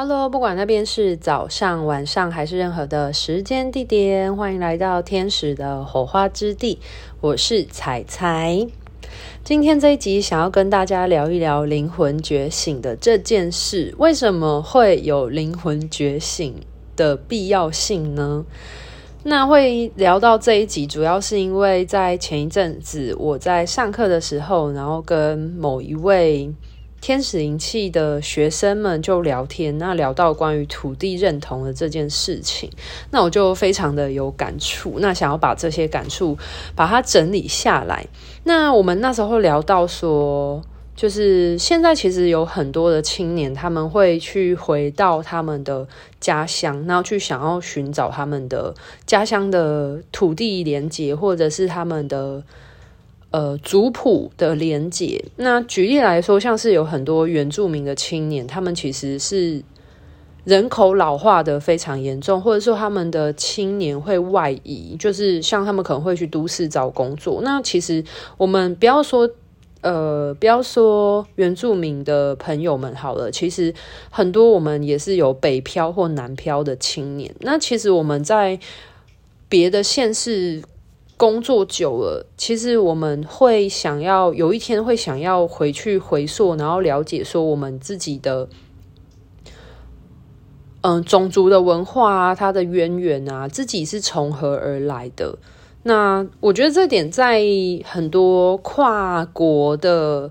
Hello，不管那边是早上、晚上还是任何的时间地点，欢迎来到天使的火花之地。我是彩彩。今天这一集想要跟大家聊一聊灵魂觉醒的这件事。为什么会有灵魂觉醒的必要性呢？那会聊到这一集，主要是因为在前一阵子我在上课的时候，然后跟某一位。天使灵气的学生们就聊天，那聊到关于土地认同的这件事情，那我就非常的有感触，那想要把这些感触把它整理下来。那我们那时候聊到说，就是现在其实有很多的青年，他们会去回到他们的家乡，然后去想要寻找他们的家乡的土地连结，或者是他们的。呃，族谱的连结。那举例来说，像是有很多原住民的青年，他们其实是人口老化的非常严重，或者说他们的青年会外移，就是像他们可能会去都市找工作。那其实我们不要说，呃，不要说原住民的朋友们好了，其实很多我们也是有北漂或南漂的青年。那其实我们在别的县市。工作久了，其实我们会想要有一天会想要回去回溯，然后了解说我们自己的，嗯、呃，种族的文化啊，它的渊源啊，自己是从何而来的。那我觉得这点在很多跨国的。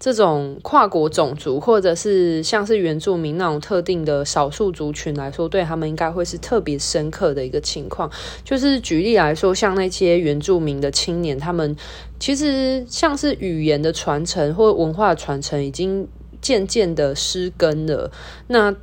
这种跨国种族，或者是像是原住民那种特定的少数族群来说，对他们应该会是特别深刻的一个情况。就是举例来说，像那些原住民的青年，他们其实像是语言的传承或文化传承，已经渐渐的失根了。那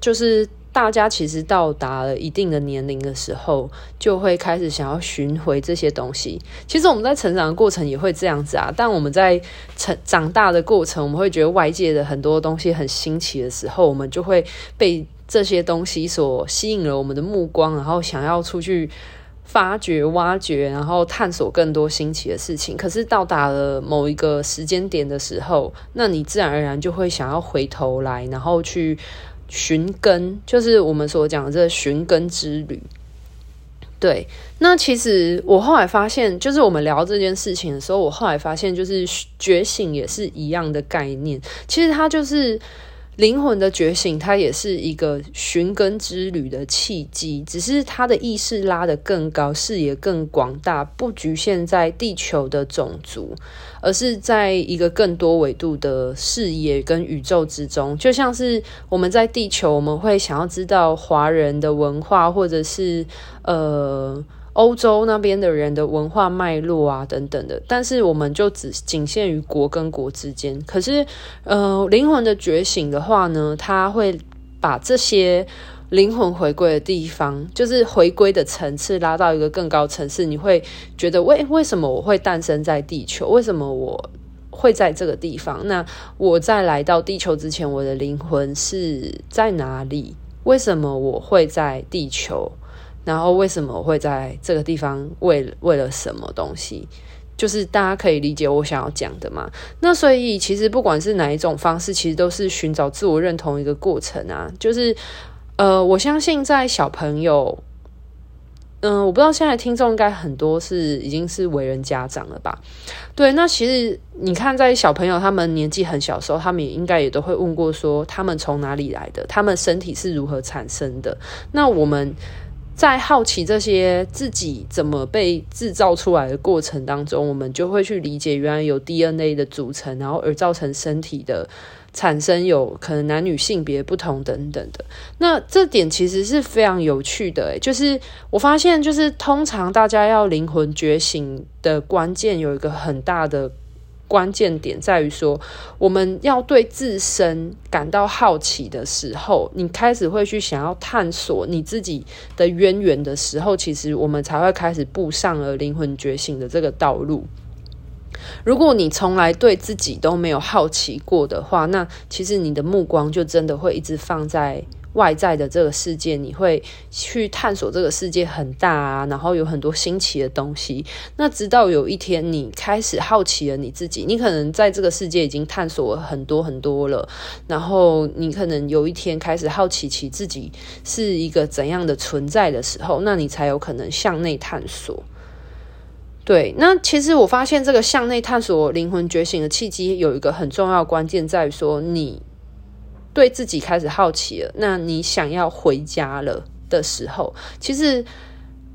就是。大家其实到达了一定的年龄的时候，就会开始想要寻回这些东西。其实我们在成长的过程也会这样子啊，但我们在成长大的过程，我们会觉得外界的很多东西很新奇的时候，我们就会被这些东西所吸引了我们的目光，然后想要出去发掘、挖掘，然后探索更多新奇的事情。可是到达了某一个时间点的时候，那你自然而然就会想要回头来，然后去。寻根就是我们所讲的这个寻根之旅。对，那其实我后来发现，就是我们聊这件事情的时候，我后来发现，就是觉醒也是一样的概念。其实它就是。灵魂的觉醒，它也是一个寻根之旅的契机，只是它的意识拉得更高，视野更广大，不局限在地球的种族，而是在一个更多维度的视野跟宇宙之中。就像是我们在地球，我们会想要知道华人的文化，或者是呃。欧洲那边的人的文化脉络啊，等等的，但是我们就只仅限于国跟国之间。可是，呃，灵魂的觉醒的话呢，它会把这些灵魂回归的地方，就是回归的层次拉到一个更高层次。你会觉得，为为什么我会诞生在地球？为什么我会在这个地方？那我在来到地球之前，我的灵魂是在哪里？为什么我会在地球？然后为什么我会在这个地方？为为了什么东西？就是大家可以理解我想要讲的嘛。那所以其实不管是哪一种方式，其实都是寻找自我认同一个过程啊。就是呃，我相信在小朋友，嗯、我不知道现在听众应该很多是已经是为人家长了吧？对，那其实你看，在小朋友他们年纪很小的时候，他们也应该也都会问过说，他们从哪里来的？他们身体是如何产生的？那我们。在好奇这些自己怎么被制造出来的过程当中，我们就会去理解，原来有 DNA 的组成，然后而造成身体的产生，有可能男女性别不同等等的。那这点其实是非常有趣的，就是我发现，就是通常大家要灵魂觉醒的关键有一个很大的。关键点在于说，我们要对自身感到好奇的时候，你开始会去想要探索你自己的渊源的时候，其实我们才会开始步上了灵魂觉醒的这个道路。如果你从来对自己都没有好奇过的话，那其实你的目光就真的会一直放在外在的这个世界，你会去探索这个世界很大啊，然后有很多新奇的东西。那直到有一天你开始好奇了你自己，你可能在这个世界已经探索了很多很多了，然后你可能有一天开始好奇起自己是一个怎样的存在的时候，那你才有可能向内探索。对，那其实我发现这个向内探索灵魂觉醒的契机有一个很重要关键，在于说你对自己开始好奇了，那你想要回家了的时候，其实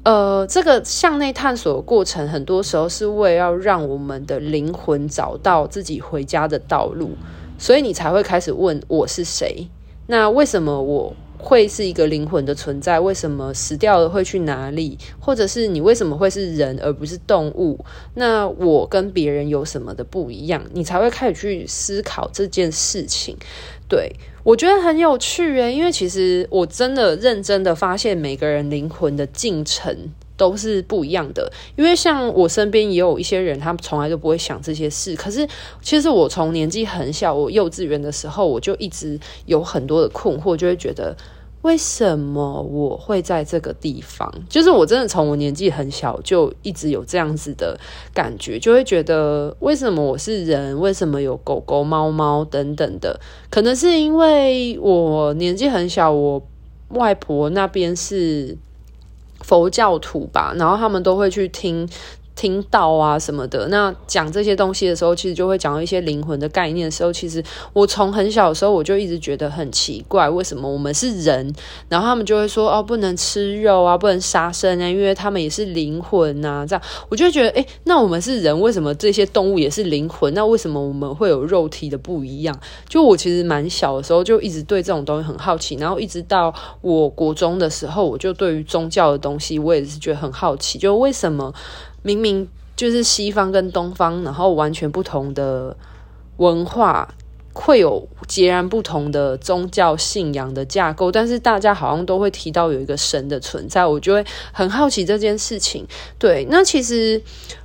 呃，这个向内探索的过程，很多时候是为了要让我们的灵魂找到自己回家的道路，所以你才会开始问我是谁？那为什么我？会是一个灵魂的存在？为什么死掉了会去哪里？或者是你为什么会是人而不是动物？那我跟别人有什么的不一样？你才会开始去思考这件事情。对，我觉得很有趣诶，因为其实我真的认真的发现每个人灵魂的进程。都是不一样的，因为像我身边也有一些人，他们从来都不会想这些事。可是，其实我从年纪很小，我幼稚园的时候，我就一直有很多的困惑，就会觉得为什么我会在这个地方？就是我真的从我年纪很小就一直有这样子的感觉，就会觉得为什么我是人？为什么有狗狗、猫猫等等的？可能是因为我年纪很小，我外婆那边是。佛教徒吧，然后他们都会去听。听到啊什么的，那讲这些东西的时候，其实就会讲到一些灵魂的概念的时候，其实我从很小的时候我就一直觉得很奇怪，为什么我们是人，然后他们就会说哦，不能吃肉啊，不能杀生啊，因为他们也是灵魂啊，这样我就觉得，诶，那我们是人，为什么这些动物也是灵魂？那为什么我们会有肉体的不一样？就我其实蛮小的时候就一直对这种东西很好奇，然后一直到我国中的时候，我就对于宗教的东西我也是觉得很好奇，就为什么？明明就是西方跟东方，然后完全不同的文化，会有截然不同的宗教信仰的架构，但是大家好像都会提到有一个神的存在，我就会很好奇这件事情。对，那其实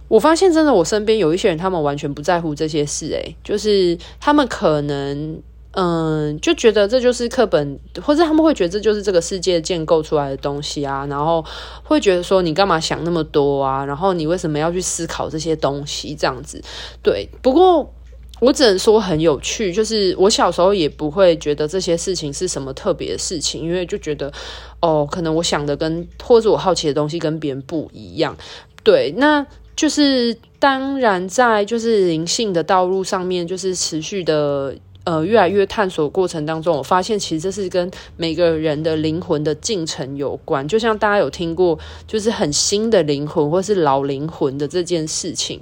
我发现，真的，我身边有一些人，他们完全不在乎这些事，诶，就是他们可能。嗯，就觉得这就是课本，或者他们会觉得这就是这个世界建构出来的东西啊，然后会觉得说你干嘛想那么多啊，然后你为什么要去思考这些东西这样子？对，不过我只能说很有趣，就是我小时候也不会觉得这些事情是什么特别的事情，因为就觉得哦，可能我想的跟或者我好奇的东西跟别人不一样。对，那就是当然在就是灵性的道路上面，就是持续的。呃，越来越探索过程当中，我发现其实这是跟每个人的灵魂的进程有关。就像大家有听过，就是很新的灵魂或是老灵魂的这件事情。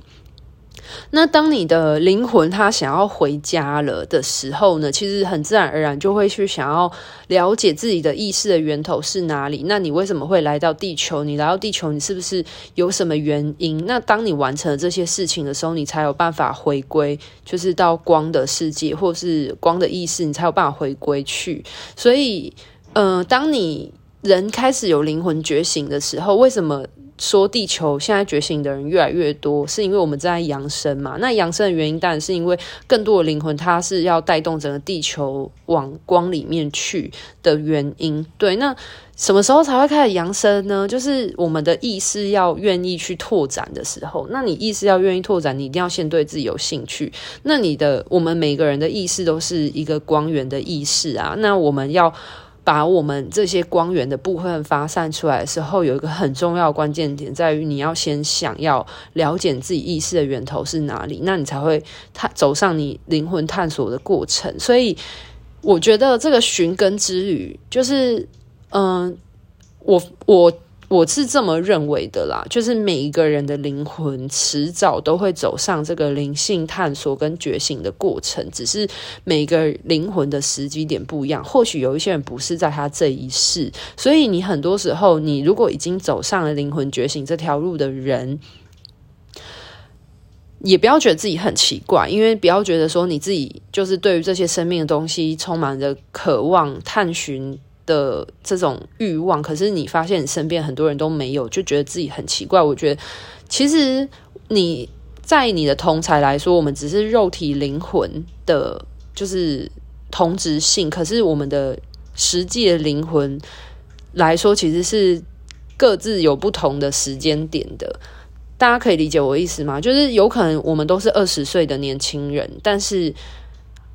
那当你的灵魂他想要回家了的时候呢，其实很自然而然就会去想要了解自己的意识的源头是哪里。那你为什么会来到地球？你来到地球，你是不是有什么原因？那当你完成了这些事情的时候，你才有办法回归，就是到光的世界，或是光的意识，你才有办法回归去。所以，嗯、当你人开始有灵魂觉醒的时候，为什么？说地球现在觉醒的人越来越多，是因为我们在扬升嘛？那扬升的原因当然是因为更多的灵魂，它是要带动整个地球往光里面去的原因。对，那什么时候才会开始扬升呢？就是我们的意识要愿意去拓展的时候。那你意识要愿意拓展，你一定要先对自己有兴趣。那你的，我们每个人的意识都是一个光源的意识啊。那我们要。把我们这些光源的部分发散出来的时候，有一个很重要的关键点，在于你要先想要了解自己意识的源头是哪里，那你才会探走上你灵魂探索的过程。所以，我觉得这个寻根之旅，就是，嗯，我我。我是这么认为的啦，就是每一个人的灵魂迟早都会走上这个灵性探索跟觉醒的过程，只是每个灵魂的时机点不一样。或许有一些人不是在他这一世，所以你很多时候，你如果已经走上了灵魂觉醒这条路的人，也不要觉得自己很奇怪，因为不要觉得说你自己就是对于这些生命的东西充满着渴望探寻。的这种欲望，可是你发现你身边很多人都没有，就觉得自己很奇怪。我觉得，其实你在你的同才来说，我们只是肉体灵魂的，就是同质性，可是我们的实际的灵魂来说，其实是各自有不同的时间点的。大家可以理解我意思吗？就是有可能我们都是二十岁的年轻人，但是，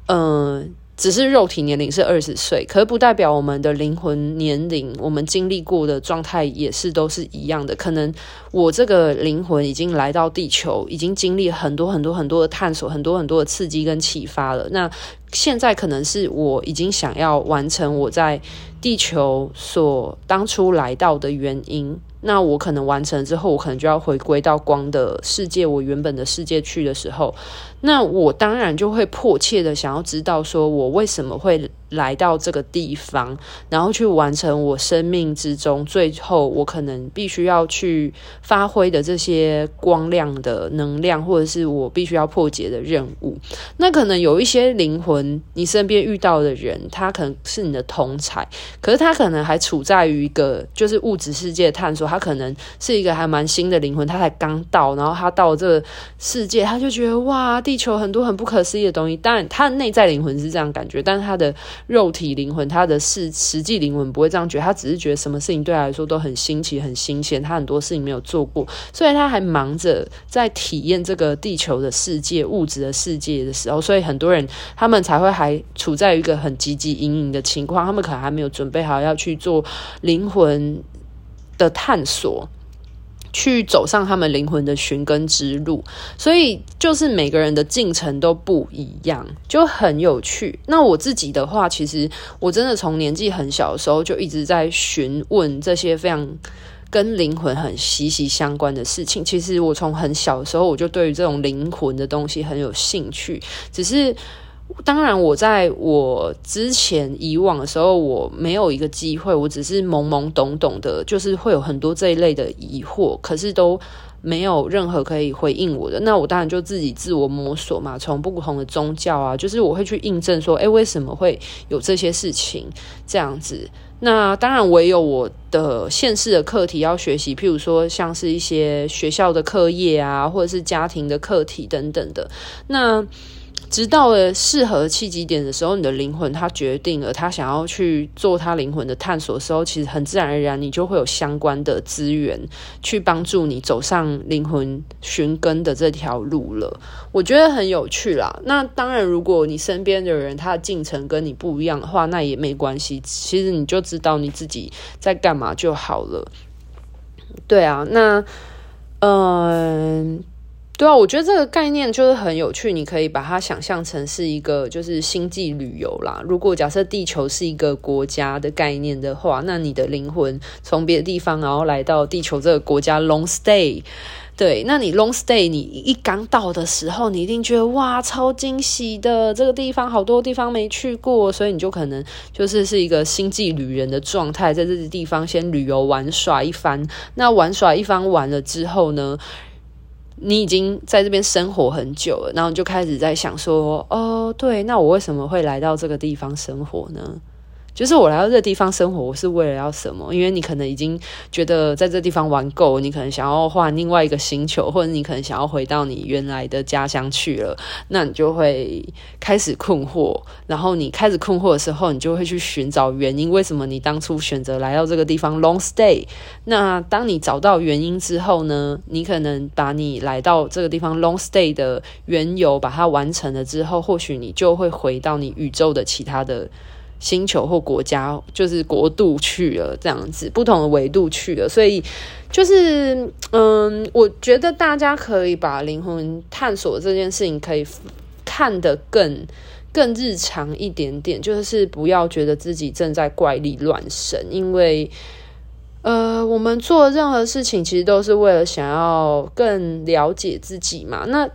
嗯、只是肉体年龄是二十岁，可不代表我们的灵魂年龄，我们经历过的状态也是都是一样的。可能我这个灵魂已经来到地球，已经经历很多很多很多的探索，很多很多的刺激跟启发了。那现在可能是我已经想要完成我在地球所当初来到的原因。那我可能完成之后，我可能就要回归到光的世界，我原本的世界去的时候。那我当然就会迫切的想要知道，说我为什么会来到这个地方，然后去完成我生命之中最后我可能必须要去发挥的这些光亮的能量，或者是我必须要破解的任务。那可能有一些灵魂，你身边遇到的人，他可能是你的同才，可是他可能还处在于一个就是物质世界探索，他可能是一个还蛮新的灵魂，他才刚到，然后他到这个世界，他就觉得哇。地球很多很不可思议的东西，当然他的内在灵魂是这样感觉，但是他的肉体灵魂，他的实实际灵魂不会这样觉得，他只是觉得什么事情对他来说都很新奇、很新鲜，他很多事情没有做过，所以他还忙着在体验这个地球的世界、物质的世界的时候，所以很多人他们才会还处在一个很汲汲营营的情况，他们可能还没有准备好要去做灵魂的探索。去走上他们灵魂的寻根之路，所以就是每个人的进程都不一样，就很有趣。那我自己的话，其实我真的从年纪很小的时候就一直在询问这些非常跟灵魂很息息相关的事情。其实我从很小的时候我就对于这种灵魂的东西很有兴趣，只是。当然，我在我之前以往的时候，我没有一个机会，我只是懵懵懂懂的，就是会有很多这一类的疑惑，可是都没有任何可以回应我的。那我当然就自己自我摸索嘛，从不同的宗教啊，就是我会去印证说，诶，为什么会有这些事情这样子？那当然，我也有我的现世的课题要学习，譬如说像是一些学校的课业啊，或者是家庭的课题等等的。那直到了适合契机点的时候，你的灵魂它决定了，它想要去做它灵魂的探索的时候，其实很自然而然，你就会有相关的资源去帮助你走上灵魂寻根的这条路了。我觉得很有趣啦。那当然，如果你身边的人他的进程跟你不一样的话，那也没关系。其实你就知道你自己在干嘛就好了。对啊，那嗯。对啊，我觉得这个概念就是很有趣，你可以把它想象成是一个就是星际旅游啦。如果假设地球是一个国家的概念的话，那你的灵魂从别的地方然后来到地球这个国家 long stay，对，那你 long stay，你一刚到的时候，你一定觉得哇超惊喜的，这个地方好多地方没去过，所以你就可能就是是一个星际旅人的状态，在这个地方先旅游玩耍一番。那玩耍一番完了之后呢？你已经在这边生活很久了，然后就开始在想说，哦，对，那我为什么会来到这个地方生活呢？就是我来到这个地方生活，我是为了要什么？因为你可能已经觉得在这地方玩够，你可能想要换另外一个星球，或者你可能想要回到你原来的家乡去了，那你就会开始困惑。然后你开始困惑的时候，你就会去寻找原因，为什么你当初选择来到这个地方 long stay？那当你找到原因之后呢，你可能把你来到这个地方 long stay 的缘由把它完成了之后，或许你就会回到你宇宙的其他的。星球或国家，就是国度去了，这样子不同的维度去了，所以就是嗯，我觉得大家可以把灵魂探索这件事情可以看得更更日常一点点，就是不要觉得自己正在怪力乱神，因为呃，我们做任何事情其实都是为了想要更了解自己嘛。那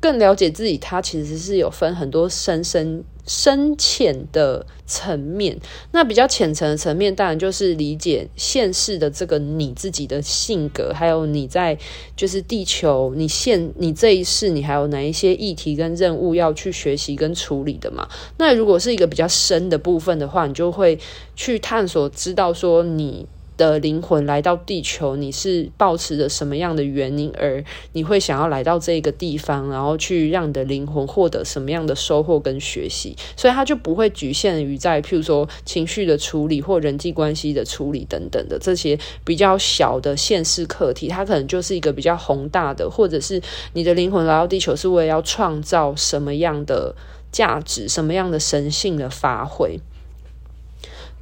更了解自己，它其实是有分很多深深。深浅的层面，那比较浅层的层面，当然就是理解现世的这个你自己的性格，还有你在就是地球，你现你这一世，你还有哪一些议题跟任务要去学习跟处理的嘛？那如果是一个比较深的部分的话，你就会去探索，知道说你的灵魂来到地球，你是抱持着什么样的原因，而你会想要来到这个地方，然后去让你的灵魂获得什么样的收获跟学习，所以它就不会局限于在譬如说情绪的处理或人际关系的处理等等的这些比较小的现实课题，它可能就是一个比较宏大的，或者是你的灵魂来到地球是为了要创造什么样的价值，什么样的神性的发挥。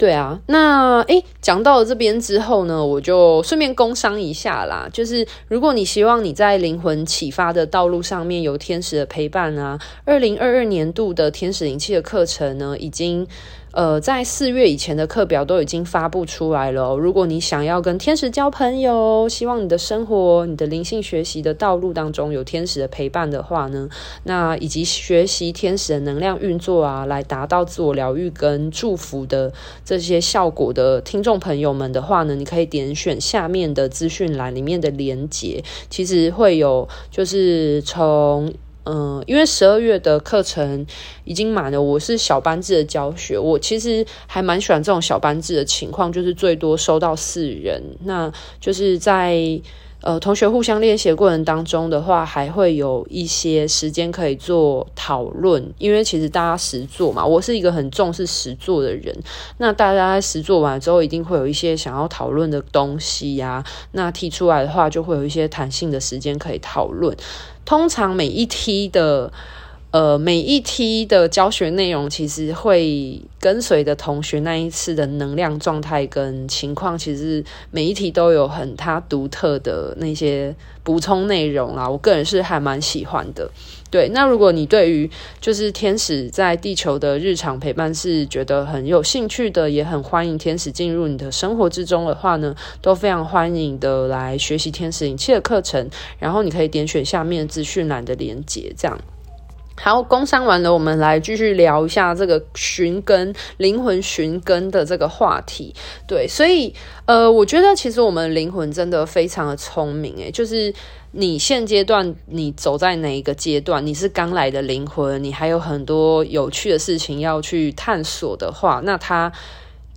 对啊，那诶，讲到了这边之后呢，我就顺便工商一下啦。就是如果你希望你在灵魂启发的道路上面有天使的陪伴啊，二零二二年度的天使灵气的课程呢，已经。呃，在四月以前的课表都已经发布出来了。如果你想要跟天使交朋友，希望你的生活、你的灵性学习的道路当中有天使的陪伴的话呢，那以及学习天使的能量运作啊，来达到自我疗愈跟祝福的这些效果的听众朋友们的话呢，你可以点选下面的资讯栏里面的连结，其实会有就是从。嗯，因为十二月的课程已经满了，我是小班制的教学，我其实还蛮喜欢这种小班制的情况，就是最多收到四人，那就是在。呃，同学互相练习的过程当中的话，还会有一些时间可以做讨论，因为其实大家实做嘛，我是一个很重视实做的人。那大家在实做完之后，一定会有一些想要讨论的东西呀、那提出来的话，就会有一些弹性的时间可以讨论。通常每一梯的。呃，每一梯的教学内容其实会跟随着同学那一次的能量状态跟情况，其实每一题都有很它独特的那些补充内容啊。我个人是还蛮喜欢的。对，那如果你对于就是天使在地球的日常陪伴是觉得很有兴趣的，也很欢迎天使进入你的生活之中的话呢，都非常欢迎的来学习天使灵气的课程。然后你可以点选下面资讯栏的连接，这样。好，工商完了，我们来继续聊一下这个寻根灵魂寻根的这个话题。对，所以呃，我觉得其实我们灵魂真的非常的聪明，诶，就是你现阶段你走在哪一个阶段，你是刚来的灵魂，你还有很多有趣的事情要去探索的话，那它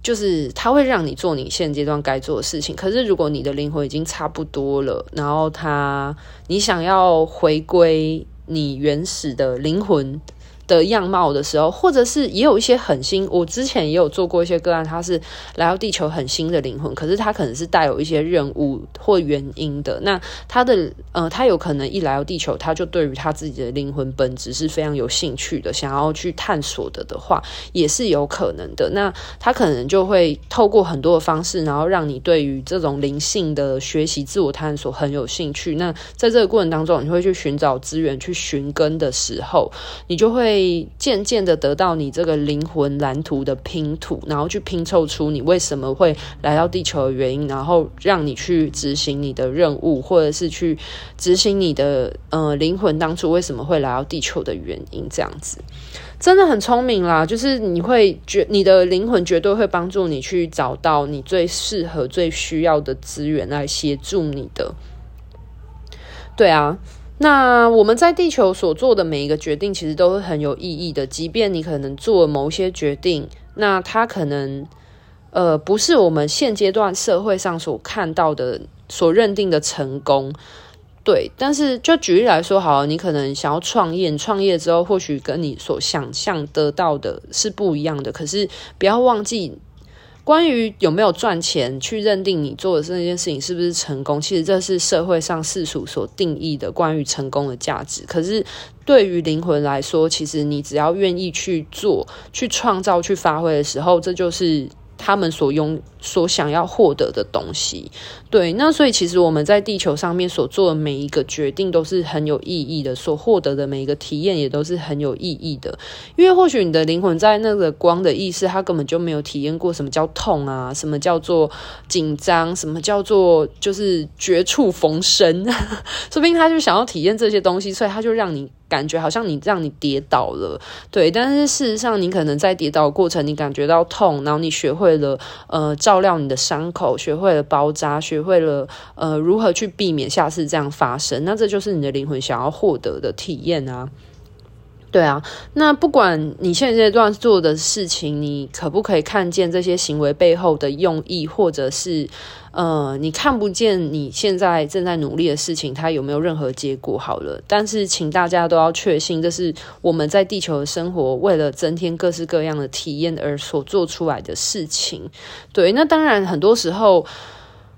就是它会让你做你现阶段该做的事情。可是如果你的灵魂已经差不多了，然后它你想要回归。你原始的灵魂的样貌的时候，或者是也有一些很新，我之前也有做过一些个案，他是来到地球很新的灵魂，可是他可能是带有一些任务或原因的。那他的呃，他有可能一来到地球，他就对于他自己的灵魂本质是非常有兴趣的，想要去探索的的话，也是有可能的。那他可能就会透过很多的方式，然后让你对于这种灵性的学习、自我探索很有兴趣。那在这个过程当中，你会去寻找资源、去寻根的时候，你就会。会渐渐的得到你这个灵魂蓝图的拼图，然后去拼凑出你为什么会来到地球的原因，然后让你去执行你的任务，或者是去执行你的呃灵魂当初为什么会来到地球的原因。这样子真的很聪明啦，就是你会觉你的灵魂绝对会帮助你去找到你最适合、最需要的资源来协助你的。对啊。那我们在地球所做的每一个决定，其实都是很有意义的。即便你可能做某些决定，那它可能呃不是我们现阶段社会上所看到的、所认定的成功，对。但是就举例来说，好，你可能想要创业，创业之后或许跟你所想象得到的是不一样的。可是不要忘记。关于有没有赚钱，去认定你做的这件事情是不是成功，其实这是社会上世俗所定义的关于成功的价值。可是对于灵魂来说，其实你只要愿意去做、去创造、去发挥的时候，这就是。他们所拥所想要获得的东西，对，那所以其实我们在地球上面所做的每一个决定都是很有意义的，所获得的每一个体验也都是很有意义的。因为或许你的灵魂在那个光的意识，它根本就没有体验过什么叫痛啊，什么叫做紧张，什么叫做就是绝处逢生，说不定他就想要体验这些东西，所以他就让你。感觉好像你让你跌倒了，对，但是事实上你可能在跌倒的过程，你感觉到痛，然后你学会了呃照料你的伤口，学会了包扎，学会了呃如何去避免下次这样发生，那这就是你的灵魂想要获得的体验啊。对啊，那不管你现阶段做的事情，你可不可以看见这些行为背后的用意，或者是呃，你看不见你现在正在努力的事情，它有没有任何结果？好了，但是请大家都要确信，这是我们在地球的生活，为了增添各式各样的体验而所做出来的事情。对，那当然很多时候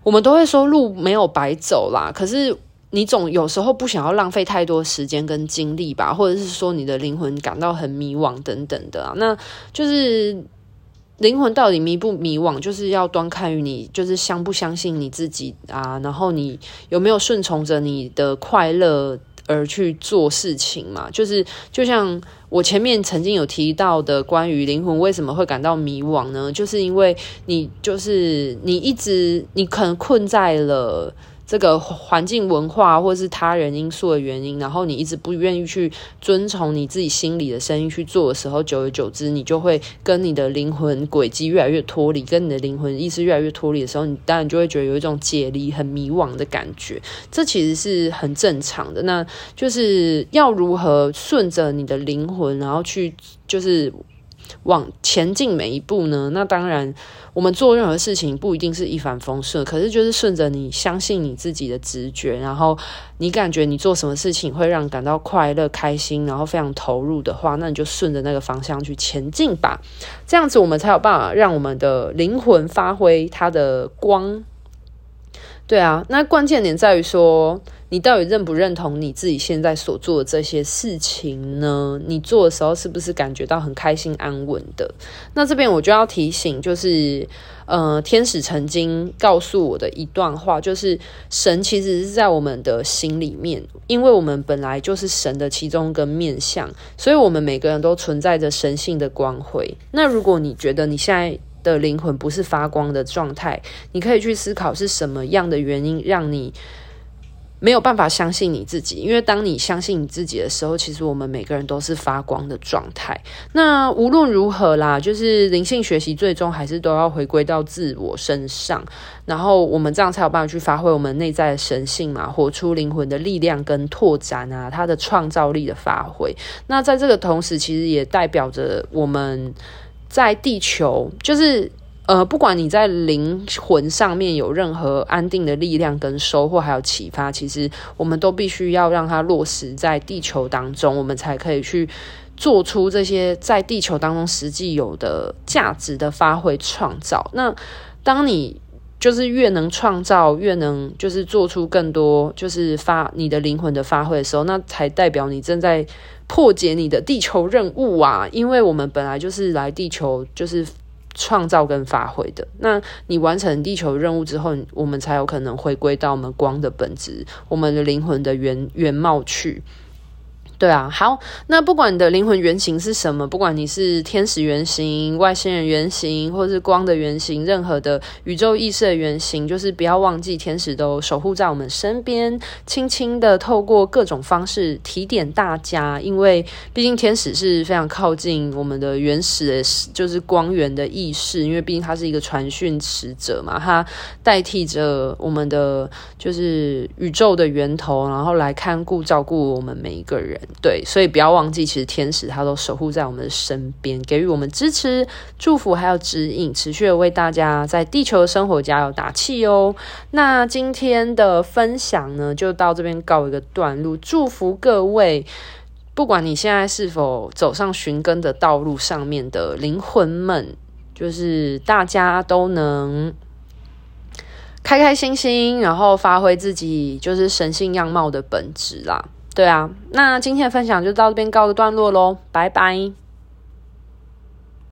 我们都会说路没有白走啦，可是。你总有时候不想要浪费太多时间跟精力吧，或者是说你的灵魂感到很迷惘等等的啊，那就是灵魂到底迷不迷惘，就是要端看于你，就是相不相信你自己啊，然后你有没有顺从着你的快乐而去做事情嘛？就是就像我前面曾经有提到的，关于灵魂为什么会感到迷惘呢？就是因为你就是你一直你可能困在了。这个环境文化或是他人因素的原因，然后你一直不愿意去遵从你自己心里的声音去做的时候，久而久之，你就会跟你的灵魂轨迹越来越脱离，跟你的灵魂意识越来越脱离的时候，你当然就会觉得有一种解离、很迷惘的感觉。这其实是很正常的。那就是要如何顺着你的灵魂，然后去就是。往前进每一步呢？那当然，我们做任何事情不一定是一帆风顺，可是就是顺着你相信你自己的直觉，然后你感觉你做什么事情会让感到快乐、开心，然后非常投入的话，那你就顺着那个方向去前进吧。这样子，我们才有办法让我们的灵魂发挥它的光。对啊，那关键点在于说，你到底认不认同你自己现在所做的这些事情呢？你做的时候是不是感觉到很开心安稳的？那这边我就要提醒，就是呃，天使曾经告诉我的一段话，就是神其实是在我们的心里面，因为我们本来就是神的其中一个面向，所以我们每个人都存在着神性的光辉。那如果你觉得你现在的灵魂不是发光的状态，你可以去思考是什么样的原因让你没有办法相信你自己。因为当你相信你自己的时候，其实我们每个人都是发光的状态。那无论如何啦，就是灵性学习最终还是都要回归到自我身上，然后我们这样才有办法去发挥我们内在的神性嘛，活出灵魂的力量跟拓展啊，它的创造力的发挥。那在这个同时，其实也代表着我们。在地球，就是呃，不管你在灵魂上面有任何安定的力量跟收获，还有启发，其实我们都必须要让它落实在地球当中，我们才可以去做出这些在地球当中实际有的价值的发挥创造。那当你就是越能创造，越能就是做出更多，就是发你的灵魂的发挥的时候，那才代表你正在破解你的地球任务啊！因为我们本来就是来地球就是创造跟发挥的。那你完成地球任务之后，我们才有可能回归到我们光的本质，我们的灵魂的原原貌去。对啊，好，那不管你的灵魂原型是什么，不管你是天使原型、外星人原型，或是光的原型，任何的宇宙意识的原型，就是不要忘记，天使都守护在我们身边，轻轻的透过各种方式提点大家，因为毕竟天使是非常靠近我们的原始的，就是光源的意识，因为毕竟它是一个传讯使者嘛，它代替着我们的就是宇宙的源头，然后来看顾照顾我们每一个人。对，所以不要忘记，其实天使他都守护在我们的身边，给予我们支持、祝福，还有指引，持续的为大家在地球的生活加油打气哦。那今天的分享呢，就到这边告一个段落。祝福各位，不管你现在是否走上寻根的道路上面的灵魂们，就是大家都能开开心心，然后发挥自己就是神性样貌的本质啦。对啊，那今天的分享就到这边告一段落喽，拜拜。